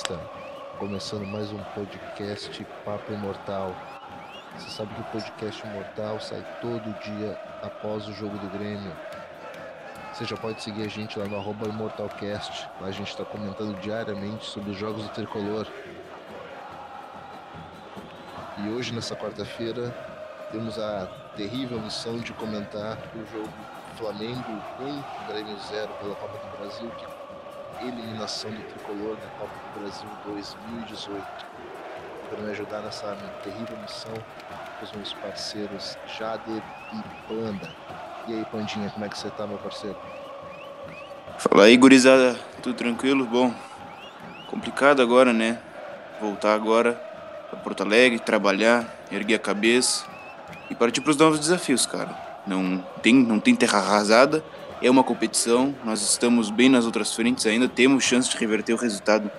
gremista! Começando mais um podcast Papo Imortal. Você sabe que o podcast Imortal sai todo dia após o jogo do Grêmio. Você já pode seguir a gente lá no arroba ImortalCast. Lá a gente está comentando diariamente sobre os jogos do Tricolor. E hoje, nessa quarta-feira, temos a terrível missão de comentar o jogo Flamengo 1, Grêmio 0 pela Copa do Brasil, que eliminação do tricolor na Copa do Brasil 2018. Para me ajudar nessa terrível missão, os meus parceiros Jader e Panda. E aí, Pandinha, como é que você tá, meu parceiro? Fala aí, gurizada, tudo tranquilo? Bom, complicado agora, né? Voltar agora para Porto Alegre, trabalhar, erguer a cabeça e partir para os novos desafios, cara. Não tem, não tem terra arrasada, é uma competição, nós estamos bem nas outras frentes ainda, temos chance de reverter o resultado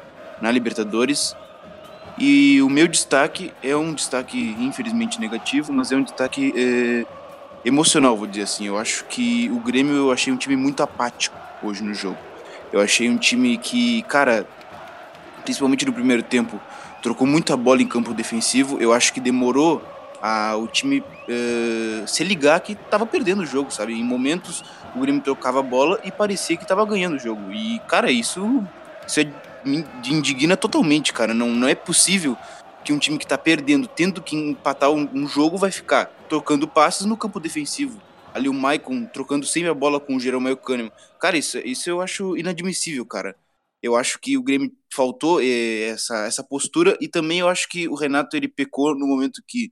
na Libertadores. E o meu destaque é um destaque infelizmente negativo, mas é um destaque é, emocional, vou dizer assim. Eu acho que o Grêmio eu achei um time muito apático hoje no jogo. Eu achei um time que, cara, principalmente no primeiro tempo, trocou muita bola em campo defensivo. Eu acho que demorou a, o time uh, se ligar que estava perdendo o jogo, sabe? Em momentos o Grêmio trocava a bola e parecia que estava ganhando o jogo. E, cara, isso, isso é, me indigna totalmente, cara. Não, não é possível que um time que está perdendo, tendo que empatar um, um, jogo, vai ficar trocando passes no campo defensivo. Ali o Maicon trocando sempre a bola com o Jeromel Kahneman. Cara, isso, isso eu acho inadmissível, cara. Eu acho que o Grêmio faltou eh, essa, essa postura e também eu acho que o Renato ele pecou no momento que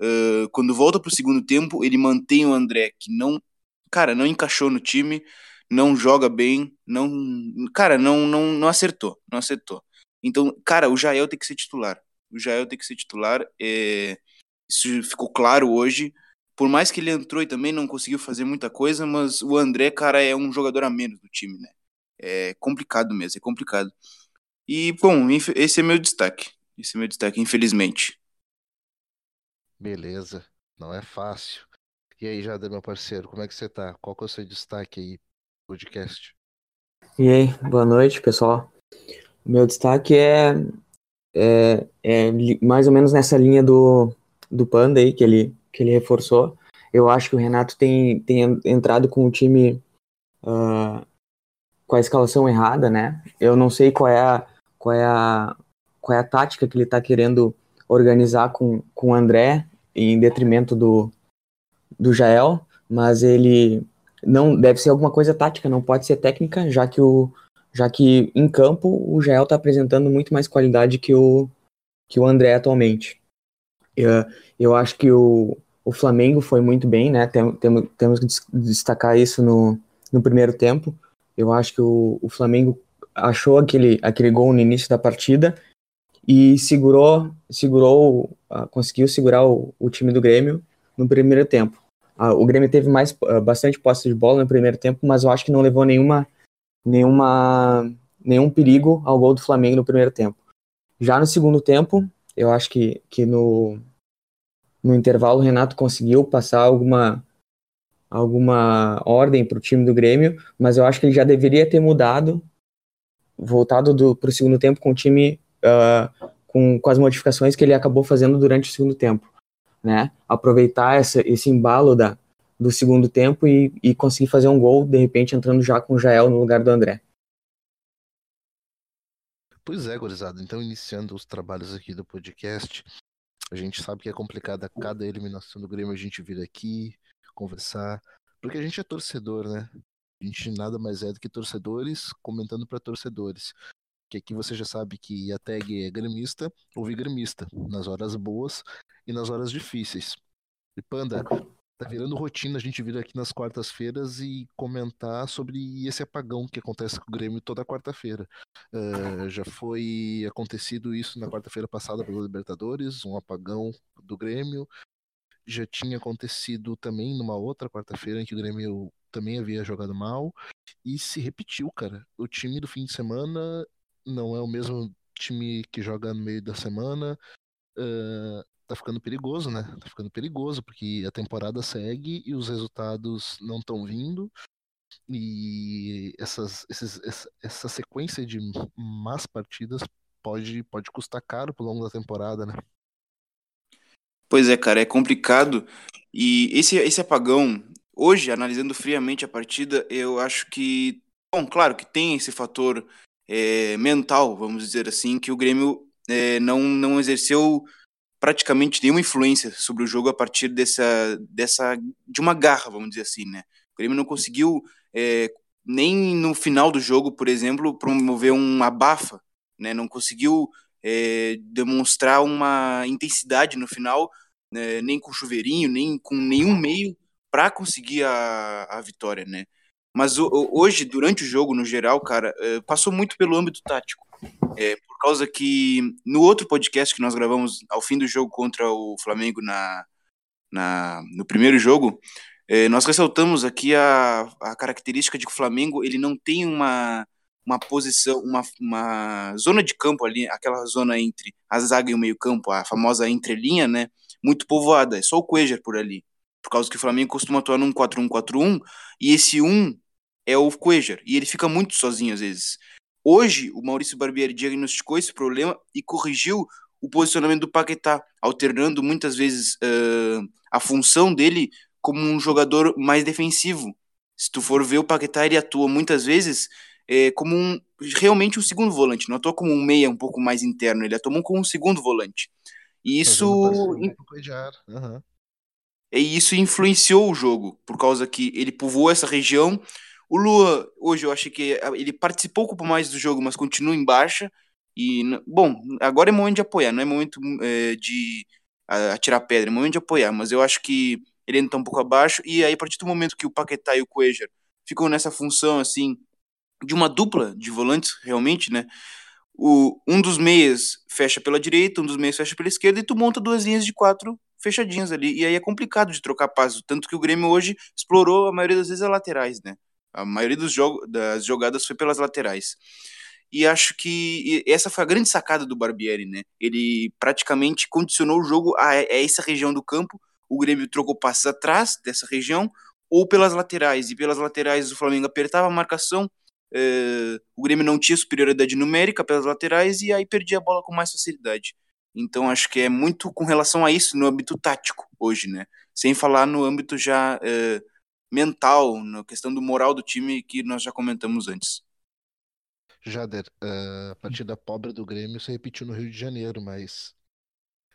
Uh, quando volta para o segundo tempo, ele mantém o André, que não, cara, não encaixou no time, não joga bem, não, cara, não, não, não acertou, não acertou. Então, cara, o Jael tem que ser titular. O Jael tem que ser titular. É, isso ficou claro hoje. Por mais que ele entrou e também não conseguiu fazer muita coisa, mas o André, cara, é um jogador a menos do time, né? É complicado mesmo, é complicado. E, bom, esse é meu destaque. Esse é meu destaque, infelizmente. Beleza, não é fácil. E aí, Jada, meu parceiro, como é que você tá? Qual que é o seu destaque aí, podcast? E aí, boa noite, pessoal. O meu destaque é, é, é, mais ou menos nessa linha do, do Panda aí, que ele, que ele reforçou. Eu acho que o Renato tem, tem entrado com o time uh, com a escalação errada, né? Eu não sei qual é a, qual é a, qual é a tática que ele tá querendo organizar com, com o André, em detrimento do, do Jael, mas ele não deve ser alguma coisa tática, não pode ser técnica, já que o já que em campo o Jael está apresentando muito mais qualidade que o que o André atualmente. Eu, eu acho que o, o Flamengo foi muito bem, né? Tem, tem, temos que destacar isso no, no primeiro tempo. Eu acho que o, o Flamengo achou aquele, aquele gol no início da partida e segurou, segurou, conseguiu segurar o, o, time do Grêmio no primeiro tempo. O Grêmio teve mais uh, bastante posse de bola no primeiro tempo, mas eu acho que não levou nenhuma, nenhuma, nenhum perigo ao gol do Flamengo no primeiro tempo. Já no segundo tempo, eu acho que, que no, no intervalo o Renato conseguiu passar alguma alguma ordem para o time do Grêmio, mas eu acho que ele já deveria ter mudado, voltado para o segundo tempo com o time uh, com, com as modificações que ele acabou fazendo durante o segundo tempo. Né? Aproveitar essa, esse embalo da, do segundo tempo e, e conseguir fazer um gol, de repente entrando já com o Jael no lugar do André. Pois é, gurizada. Então, iniciando os trabalhos aqui do podcast, a gente sabe que é complicado a cada eliminação do Grêmio a gente vir aqui conversar, porque a gente é torcedor, né? A gente nada mais é do que torcedores comentando para torcedores que aqui você já sabe que a tag é gremista, ouvir gremista, nas horas boas e nas horas difíceis. E Panda, tá virando rotina a gente vir aqui nas quartas-feiras e comentar sobre esse apagão que acontece com o Grêmio toda quarta-feira. Uh, já foi acontecido isso na quarta-feira passada pela Libertadores, um apagão do Grêmio. Já tinha acontecido também numa outra quarta-feira em que o Grêmio também havia jogado mal e se repetiu, cara. O time do fim de semana não é o mesmo time que joga no meio da semana. Uh, tá ficando perigoso, né? Tá ficando perigoso, porque a temporada segue e os resultados não estão vindo. E essas, esses, essa sequência de más partidas pode, pode custar caro pro longo da temporada, né? Pois é, cara, é complicado. E esse, esse apagão, hoje, analisando friamente a partida, eu acho que. Bom, claro que tem esse fator é, mental, vamos dizer assim, que o Grêmio é, não, não exerceu praticamente nenhuma influência sobre o jogo a partir dessa, dessa de uma garra, vamos dizer assim, né? O Grêmio não conseguiu é, nem no final do jogo, por exemplo, promover um abafa, né? Não conseguiu é, demonstrar uma intensidade no final, né? nem com chuveirinho, nem com nenhum meio para conseguir a, a vitória, né? Mas hoje, durante o jogo, no geral, cara, é, passou muito pelo âmbito tático. É, por causa que no outro podcast que nós gravamos ao fim do jogo contra o Flamengo na, na no primeiro jogo, é, nós ressaltamos aqui a, a característica de que o Flamengo ele não tem uma, uma posição, uma, uma zona de campo ali, aquela zona entre a zaga e o meio campo, a famosa entrelinha, né, muito povoada, é só o Cuejar por ali, por causa que o Flamengo costuma atuar num 4-1-4-1, e esse 1 é o Cuejar, e ele fica muito sozinho às vezes. Hoje, o Maurício Barbieri diagnosticou esse problema e corrigiu o posicionamento do Paquetá, alternando muitas vezes uh, a função dele como um jogador mais defensivo. Se tu for ver o Paquetá, ele atua muitas vezes é, como um realmente um segundo volante, não atua como um meia um pouco mais interno, ele atua como um segundo volante. E isso uhum. E isso influenciou o jogo, por causa que ele povoou essa região o Lua, hoje eu achei que ele participou um pouco mais do jogo, mas continua em baixa. E, bom, agora é momento de apoiar, não é momento é, de atirar pedra, é momento de apoiar, mas eu acho que ele ainda tá um pouco abaixo. E aí, a partir do momento que o Paquetá e o Cuejar ficam nessa função, assim, de uma dupla de volantes, realmente, né? O, um dos meias fecha pela direita, um dos meias fecha pela esquerda, e tu monta duas linhas de quatro fechadinhas ali. E aí é complicado de trocar passos, tanto que o Grêmio hoje explorou a maioria das vezes as laterais, né? A maioria dos jogo, das jogadas foi pelas laterais. E acho que essa foi a grande sacada do Barbieri, né? Ele praticamente condicionou o jogo a, essa região do campo. O Grêmio trocou passes atrás dessa região ou pelas laterais. E pelas laterais o Flamengo apertava a marcação. Eh, o Grêmio não tinha superioridade numérica pelas laterais e aí perdia a bola com mais facilidade. Então acho que é muito com relação a isso no âmbito tático hoje, né? Sem falar no âmbito já eh, mental, na questão do moral do time que nós já comentamos antes. Jader, a partida pobre do Grêmio se repetiu no Rio de Janeiro, mas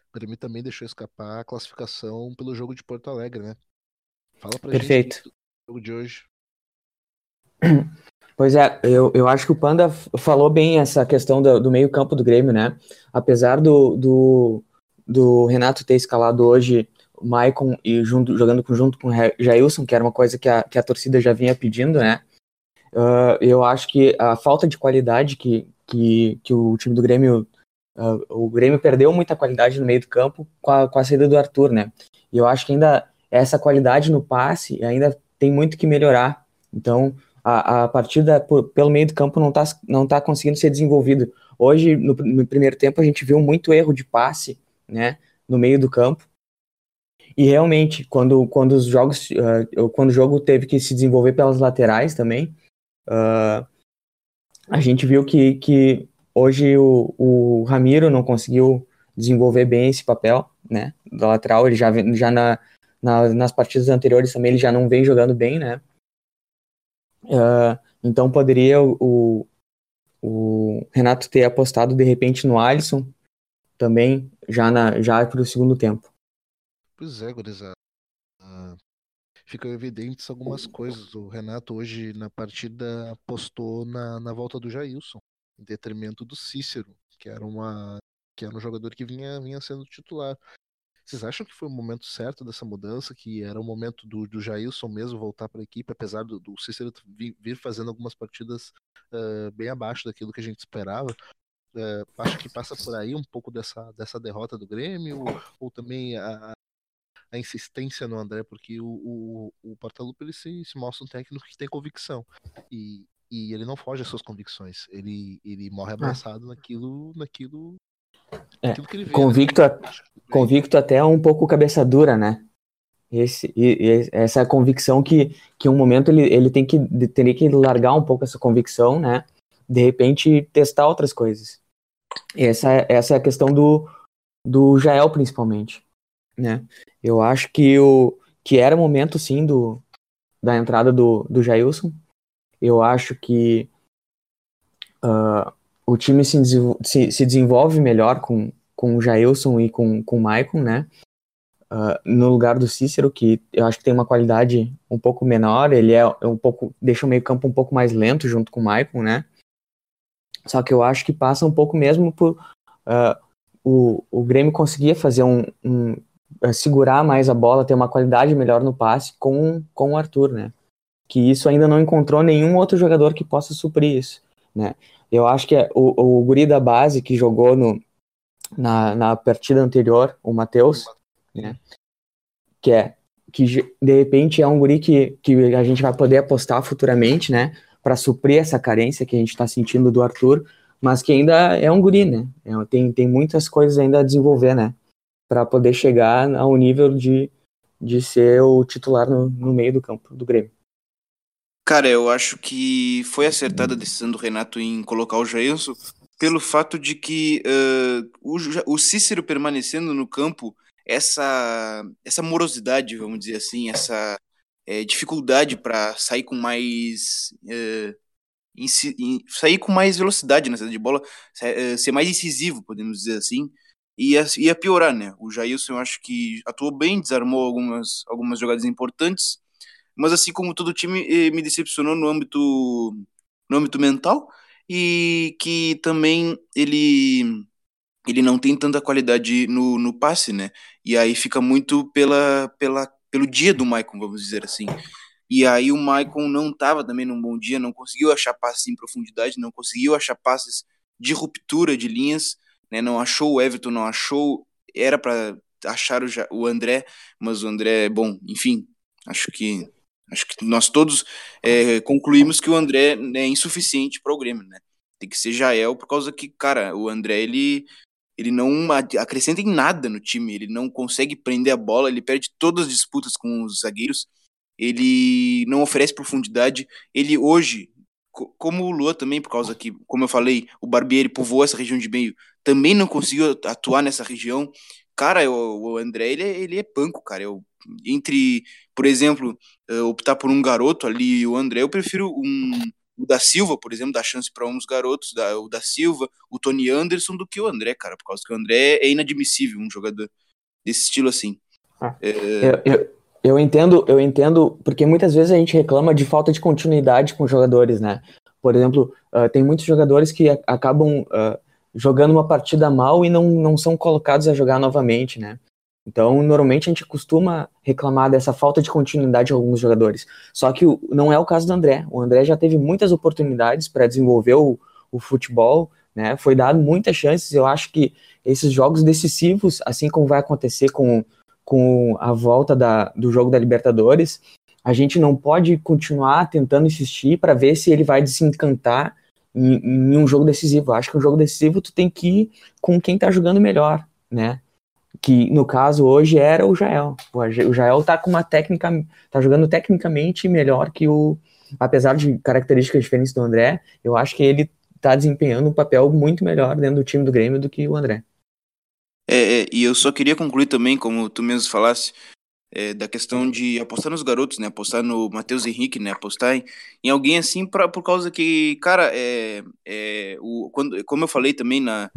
o Grêmio também deixou escapar a classificação pelo jogo de Porto Alegre, né? Fala pra Perfeito. gente do jogo de hoje. Pois é, eu, eu acho que o Panda falou bem essa questão do, do meio campo do Grêmio, né? Apesar do, do, do Renato ter escalado hoje o Maicon e junto, jogando junto com o Jailson, que era uma coisa que a, que a torcida já vinha pedindo, né? Uh, eu acho que a falta de qualidade que, que, que o time do Grêmio. Uh, o Grêmio perdeu muita qualidade no meio do campo com a, com a saída do Arthur, né? E eu acho que ainda essa qualidade no passe ainda tem muito que melhorar. Então, a, a partida por, pelo meio do campo não está não tá conseguindo ser desenvolvido. Hoje, no, no primeiro tempo, a gente viu muito erro de passe, né? No meio do campo. E realmente, quando, quando os jogos, uh, quando o jogo teve que se desenvolver pelas laterais também, uh, a gente viu que, que hoje o, o Ramiro não conseguiu desenvolver bem esse papel, né, da lateral, ele já, já na, na, nas partidas anteriores também ele já não vem jogando bem, né, uh, então poderia o, o Renato ter apostado de repente no Alisson também já, na, já para o segundo tempo. Pois é, gurizada. Uh, ficam evidentes algumas coisas. O Renato hoje na partida apostou na, na volta do Jailson, em detrimento do Cícero, que era uma que era um jogador que vinha, vinha sendo titular. Vocês acham que foi o momento certo dessa mudança, que era o momento do, do Jailson mesmo voltar para a equipe, apesar do, do Cícero vir, vir, fazendo algumas partidas uh, bem abaixo daquilo que a gente esperava? Uh, acho que passa por aí um pouco dessa, dessa derrota do Grêmio, ou, ou também a, a insistência no André, porque o, o, o Portalupe ele se, se mostra um técnico que tem convicção. E, e ele não foge às suas convicções. Ele, ele morre ah. abraçado ah. naquilo, naquilo, é, vê. Convicto, né? a, convicto até um pouco cabeça dura, né? Esse, e, e essa é convicção que, que um momento ele, ele tem que teria que largar um pouco essa convicção, né? De repente testar outras coisas. Essa, essa é a questão do, do Jael, principalmente. Né? Eu acho que, o, que era o momento, sim, do, da entrada do, do Jailson. Eu acho que uh, o time se, se, se, desenvolve melhor com, com o Jailson e com, com o Maicon, né? Uh, no lugar do Cícero, que eu acho que tem uma qualidade um pouco menor, ele é um pouco deixa o meio campo um pouco mais lento junto com o Maicon, né? Só que eu acho que passa um pouco mesmo por uh, o, o Grêmio conseguia fazer um, um uh, segurar mais a bola, ter uma qualidade melhor no passe com, com o Arthur, né? Que isso ainda não encontrou nenhum outro jogador que possa suprir isso, né? Eu acho que é o, o guri da base que jogou no, na, na partida anterior, o Matheus, né? Que é que de repente é um guri que, que a gente vai poder apostar futuramente, né? para suprir essa carência que a gente está sentindo do Arthur, mas que ainda é um guri, né? É, tem, tem muitas coisas ainda a desenvolver, né? Para poder chegar ao nível de, de ser o titular no, no meio do campo do Grêmio. Cara, eu acho que foi acertada a decisão do Renato em colocar o Jailson pelo fato de que uh, o, o Cícero permanecendo no campo, essa, essa morosidade, vamos dizer assim, essa é, dificuldade para sair com mais. É, sair com mais velocidade na saída de bola, é, ser mais incisivo, podemos dizer assim, ia, ia piorar, né? O Jailson, eu acho que atuou bem, desarmou algumas, algumas jogadas importantes, mas assim como todo time, eh, me decepcionou no âmbito, no âmbito mental, e que também ele ele não tem tanta qualidade no, no passe, né? E aí fica muito pela, pela pelo dia do Maicon, vamos dizer assim. E aí o Maicon não estava também num bom dia, não conseguiu achar passes em profundidade, não conseguiu achar passes de ruptura de linhas, né? Não achou o Everton, não achou, era para achar o, o André, mas o André, bom, enfim, acho que acho que nós todos é, concluímos que o André é insuficiente para o Grêmio, né? Tem que ser Jael por causa que, cara, o André ele ele não acrescenta em nada no time, ele não consegue prender a bola, ele perde todas as disputas com os zagueiros, ele não oferece profundidade, ele hoje, como o Lua também, por causa que, como eu falei, o Barbieri povoou essa região de meio, também não conseguiu atuar nessa região, cara, o, o André, ele, é, ele é panco, cara, eu, entre, por exemplo, eh, optar por um garoto ali, o André, eu prefiro um, o da Silva, por exemplo, dá chance para uns garotos, da, o da Silva, o Tony Anderson, do que o André, cara, por causa que o André é inadmissível um jogador desse estilo assim. Ah, é... eu, eu, eu, entendo, eu entendo, porque muitas vezes a gente reclama de falta de continuidade com jogadores, né? Por exemplo, uh, tem muitos jogadores que acabam uh, jogando uma partida mal e não, não são colocados a jogar novamente, né? Então, normalmente a gente costuma reclamar dessa falta de continuidade de alguns jogadores. Só que não é o caso do André. O André já teve muitas oportunidades para desenvolver o, o, futebol, né? Foi dado muitas chances. Eu acho que esses jogos decisivos, assim como vai acontecer com, com a volta da, do jogo da Libertadores, a gente não pode continuar tentando insistir para ver se ele vai desencantar em, em um jogo decisivo. Eu acho que um jogo decisivo tu tem que ir com quem está jogando melhor, né? Que no caso hoje era o Jael. O Jael tá com uma técnica, tá jogando tecnicamente melhor que o, apesar de características diferentes do André, eu acho que ele tá desempenhando um papel muito melhor dentro do time do Grêmio do que o André. É, é, e eu só queria concluir também, como tu mesmo falasse, é, da questão de apostar nos garotos, né? Apostar no Matheus Henrique, né? Apostar em, em alguém assim pra, por causa que, cara, é, é, o, quando, como eu falei também na,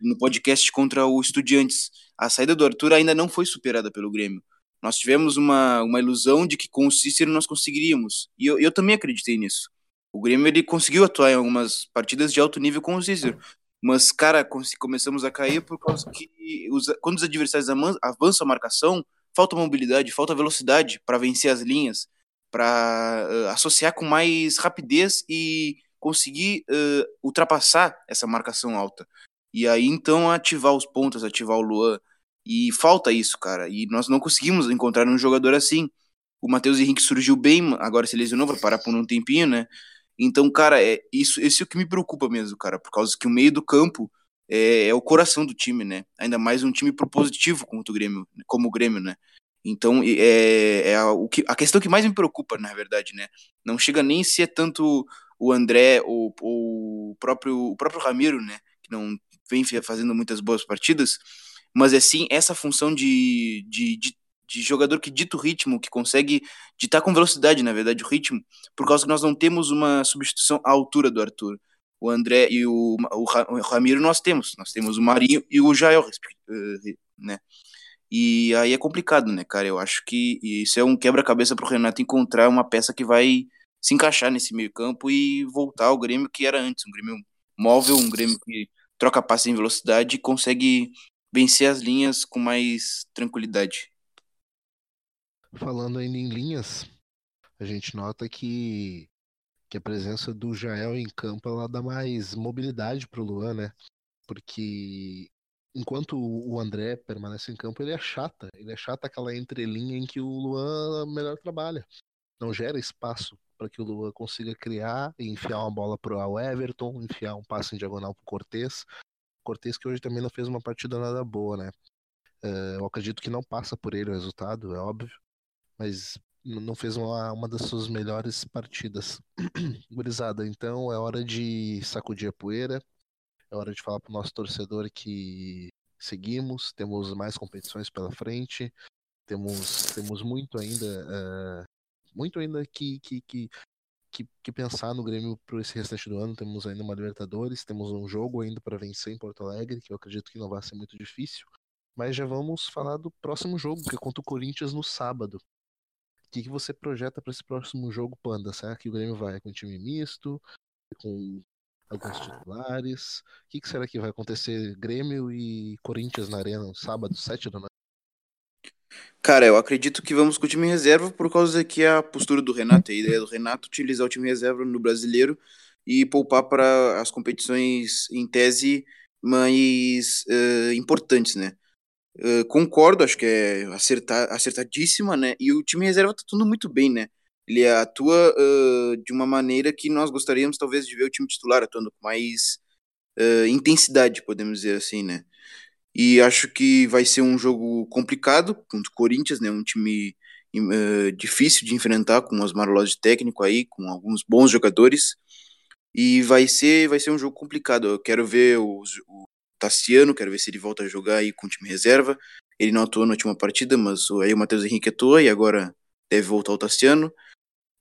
no podcast contra o Estudiantes, a saída do Arthur ainda não foi superada pelo Grêmio. Nós tivemos uma, uma ilusão de que com o Cícero nós conseguiríamos. E eu, eu também acreditei nisso. O Grêmio ele conseguiu atuar em algumas partidas de alto nível com o Cícero. Mas, cara, começamos a cair por causa que os, quando os adversários avançam a marcação, falta mobilidade, falta velocidade para vencer as linhas, para uh, associar com mais rapidez e conseguir uh, ultrapassar essa marcação alta. E aí então ativar os pontos, ativar o Luan. E falta isso, cara. E nós não conseguimos encontrar um jogador assim. O Matheus Henrique surgiu bem, agora se lesionou, vai parar por um tempinho, né? Então, cara, é isso, esse é o que me preocupa mesmo, cara, por causa que o meio do campo é, é, o coração do time, né? Ainda mais um time propositivo como o Grêmio, como o Grêmio, né? Então, é, é a, o que, a questão que mais me preocupa, na verdade, né? Não chega nem se é tanto o André ou o próprio, o próprio Ramiro, né? Que não vem fazendo muitas boas partidas, mas é sim essa função de, de, de, de jogador que dita o ritmo, que consegue ditar com velocidade, na verdade, o ritmo, por causa que nós não temos uma substituição à altura do Arthur. O André e o, o, Ramiro nós temos, nós temos o Marinho e o Jael, eh, né? E aí é complicado, né, cara? Eu acho que isso é um quebra-cabeça pro Renato encontrar uma peça que vai se encaixar nesse meio-campo e voltar ao Grêmio que era antes, um Grêmio móvel, um Grêmio que troca passe em velocidade e consegue vencer as linhas com mais tranquilidade. Falando ainda em linhas, a gente nota que, que a presença do Jael em campo ela dá mais mobilidade pro Luan, né? Porque enquanto o André permanece em campo, ele é chata. Ele é chata aquela entrelinha em que o Luan melhor trabalha. Não gera espaço para que o Luan consiga criar e enfiar uma bola para o Everton, enfiar um passe em diagonal para o Cortez. Cortez que hoje também não fez uma partida nada boa, né? Uh, eu acredito que não passa por ele o resultado, é óbvio, mas não fez uma, uma das suas melhores partidas. Gurizada, então é hora de sacudir a poeira, é hora de falar para o nosso torcedor que seguimos, temos mais competições pela frente, temos, temos muito ainda, uh, muito ainda que, que, que, que, que pensar no Grêmio para esse restante do ano. Temos ainda uma Libertadores, temos um jogo ainda para vencer em Porto Alegre, que eu acredito que não vai ser muito difícil. Mas já vamos falar do próximo jogo, que é contra o Corinthians no sábado. O que, que você projeta para esse próximo jogo, Panda? Será que o Grêmio vai com time misto? Com alguns titulares? O que, que será que vai acontecer? Grêmio e Corinthians na Arena no sábado, 7 da noite? Cara, eu acredito que vamos com o time reserva por causa que a postura do Renato, a ideia do Renato utilizar o time reserva no brasileiro e poupar para as competições em tese mais uh, importantes, né? Uh, concordo, acho que é acertar, acertadíssima, né? E o time reserva tá tudo muito bem, né? Ele atua uh, de uma maneira que nós gostaríamos talvez de ver o time titular atuando com mais intensidade, podemos dizer assim, né? E acho que vai ser um jogo complicado contra o Corinthians, né? Um time uh, difícil de enfrentar, com os Lodge técnico aí, com alguns bons jogadores. E vai ser, vai ser um jogo complicado. Eu quero ver o, o Tassiano, quero ver se ele volta a jogar aí com o time reserva. Ele não atuou na última partida, mas aí o Matheus Henrique atuou e agora deve voltar o Tassiano.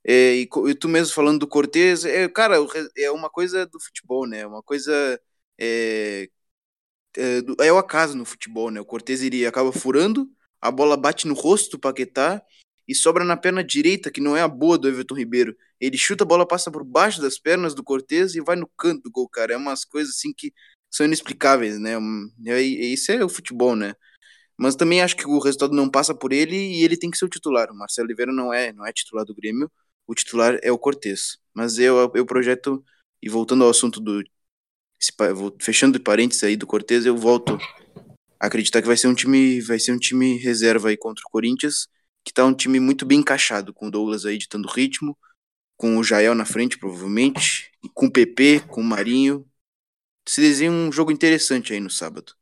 É, e, e, tu mesmo falando do Cortez, é, cara, é uma coisa do futebol, né? Uma coisa é, é, é o acaso no futebol, né? O Cortez iria acaba furando, a bola bate no rosto do Paquetá e sobra na perna direita, que não é a boa do Everton Ribeiro. Ele chuta a bola, passa por baixo das pernas do Cortez e vai no canto do gol, cara. É umas coisas assim que são inexplicáveis, né? Isso é o futebol, né? Mas também acho que o resultado não passa por ele e ele tem que ser o titular. O Marcelo Oliveira não é, não é titular do Grêmio, o titular é o Cortez. Mas eu, eu projeto, e voltando ao assunto do esse, fechando parênteses aí do Cortez, eu volto a acreditar que vai ser um time, vai ser um time reserva aí contra o Corinthians, que tá um time muito bem encaixado, com o Douglas aí ditando ritmo, com o Jael na frente, provavelmente, com o PP, com o Marinho. Se desenha um jogo interessante aí no sábado.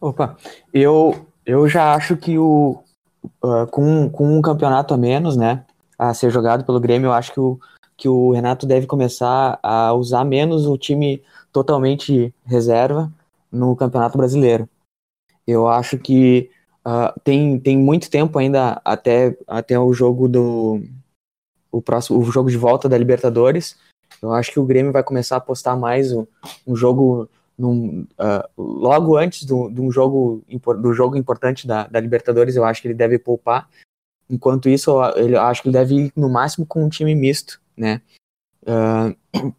Opa, eu, eu já acho que o uh, com, com um campeonato a menos, né, a ser jogado pelo Grêmio, eu acho que o, que o Renato deve começar a usar menos o time totalmente reserva no Campeonato Brasileiro. Eu acho que uh, tem, tem muito tempo ainda até, até o jogo do o próximo o jogo de volta da Libertadores. Eu acho que o Grêmio vai começar a apostar mais um, um jogo num, uh, logo antes do, um jogo do jogo importante da, da Libertadores. Eu acho que ele deve poupar. Enquanto isso, eu, eu acho que ele deve ir no máximo com um time misto, né? Uh,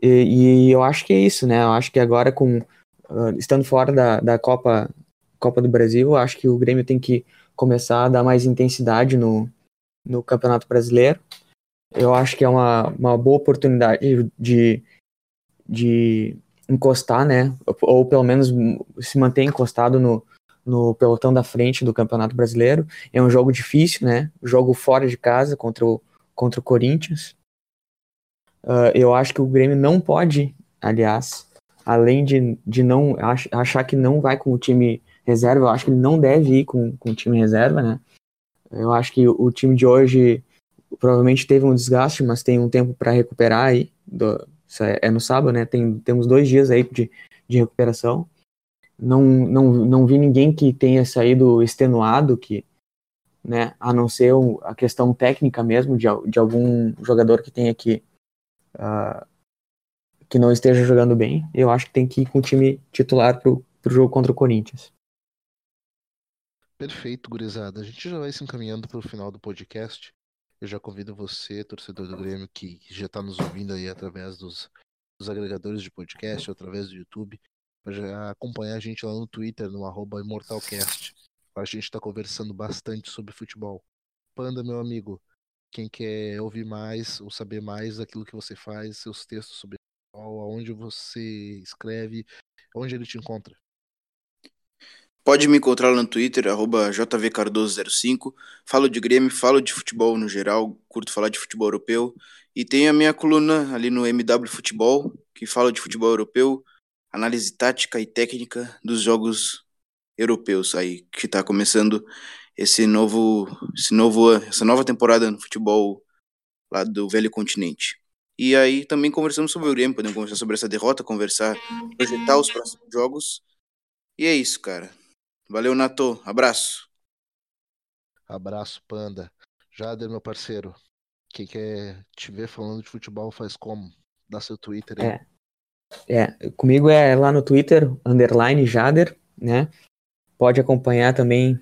e, e, eu acho que é isso, né? Eu acho que agora, com uh, estando fora da, da Copa, Copa do Brasil, eu acho que o Grêmio tem que começar a dar mais intensidade no, no Campeonato Brasileiro. Eu acho que é uma, uma boa oportunidade de, de encostar, né? Ou pelo menos se manter encostado no, no pelotão da frente do Campeonato Brasileiro. É um jogo difícil, né? Jogo fora de casa contra o, contra o Corinthians. Uh, eu acho que o Grêmio não pode, aliás, além de, de não ach, achar que não vai com o time reserva, eu acho que ele não deve ir com, com o time reserva, né? Eu acho que o, o time de hoje provavelmente teve um desgaste, mas tem um tempo para recuperar aí. Do, é, é, no sábado, né? Tem, temos dois dias aí de, de recuperação. Não, não, não vi ninguém que tenha saído extenuado, que, né, a não ser a questão técnica mesmo de, de algum jogador que tenha que uh, que não esteja jogando bem. Eu acho que tem que ir com o time titular pro, pro jogo contra o Corinthians. Perfeito, gurizada. A gente já vai se encaminhando para o final do podcast. Eu já convido você, torcedor do Grêmio, que já está nos ouvindo aí através dos, dos agregadores de podcast, através do YouTube, para acompanhar a gente lá no Twitter, no arroba ImortalCast. A gente está conversando bastante sobre futebol. Panda, meu amigo, quem quer ouvir mais ou saber mais daquilo que você faz, seus textos sobre futebol, aonde você escreve, onde ele te encontra? Pode me encontrar lá no Twitter, arroba jvcardoso05. Falo de Grêmio, falo de futebol no geral, curto falar de futebol europeu. E tem a minha coluna ali no MW Futebol, que fala de futebol europeu, análise tática e técnica dos jogos europeus aí, que está começando esse novo, esse novo, essa nova temporada no futebol lá do velho continente. E aí também conversamos sobre o Grêmio, podemos conversar sobre essa derrota, conversar, projetar os próximos jogos. E é isso, cara. Valeu, Nato. Abraço. Abraço, Panda. Jader, meu parceiro. Quem quer te ver falando de futebol faz como? Dá seu Twitter aí. É. é. Comigo é lá no Twitter, underline Jader, né? Pode acompanhar também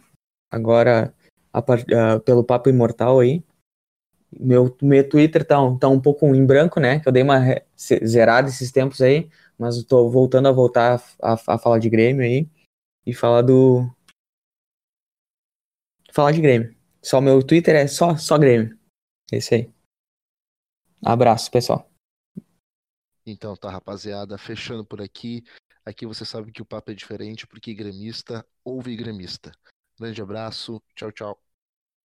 agora a, uh, pelo Papo Imortal aí. Meu, meu Twitter tá, tá um pouco em branco, né? Que eu dei uma zerada esses tempos aí, mas estou voltando a voltar a, a, a falar de Grêmio aí e falar do. Falar de Grêmio. Só meu Twitter é só, só Grêmio. É isso aí. Abraço, pessoal. Então tá, rapaziada, fechando por aqui. Aqui você sabe que o papo é diferente porque gremista ouve gremista. Grande abraço, tchau, tchau.